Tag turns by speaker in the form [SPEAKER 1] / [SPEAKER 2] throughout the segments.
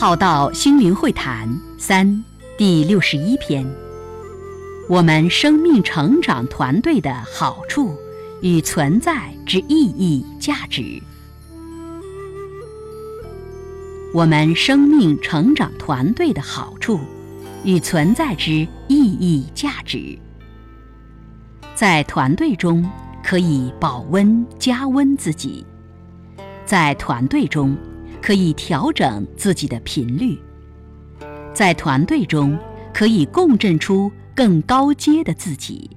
[SPEAKER 1] 浩道心灵会谈三第六十一篇：我们生命成长团队的好处与存在之意义价值。我们生命成长团队的好处与存在之意义价值。在团队中可以保温加温自己，在团队中。可以调整自己的频率，在团队中可以共振出更高阶的自己，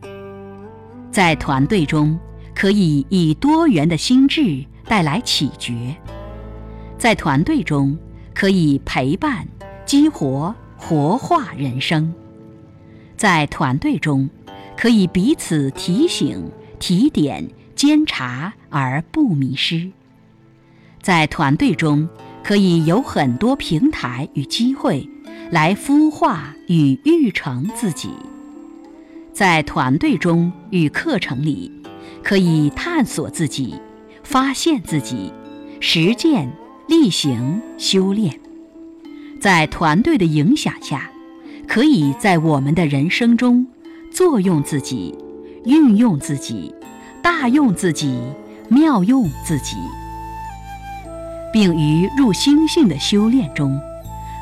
[SPEAKER 1] 在团队中可以以多元的心智带来启觉，在团队中可以陪伴、激活、活化人生，在团队中可以彼此提醒、提点、监察而不迷失。在团队中，可以有很多平台与机会来孵化与育成自己；在团队中与课程里，可以探索自己、发现自己、实践、例行、修炼；在团队的影响下，可以在我们的人生中作用自己、运用自己、大用自己、妙用自己。并于入心性的修炼中，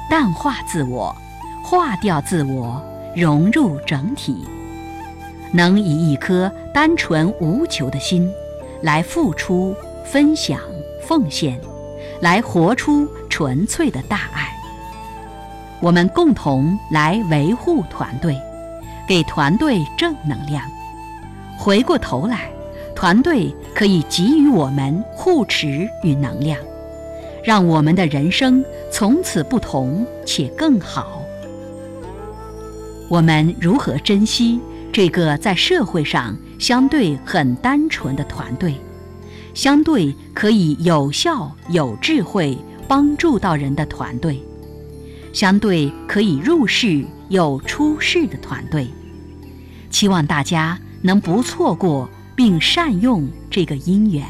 [SPEAKER 1] 淡化自我，化掉自我，融入整体，能以一颗单纯无求的心，来付出、分享、奉献，来活出纯粹的大爱。我们共同来维护团队，给团队正能量。回过头来，团队可以给予我们护持与能量。让我们的人生从此不同且更好。我们如何珍惜这个在社会上相对很单纯的团队，相对可以有效、有智慧帮助到人的团队，相对可以入世又出世的团队？希望大家能不错过并善用这个因缘。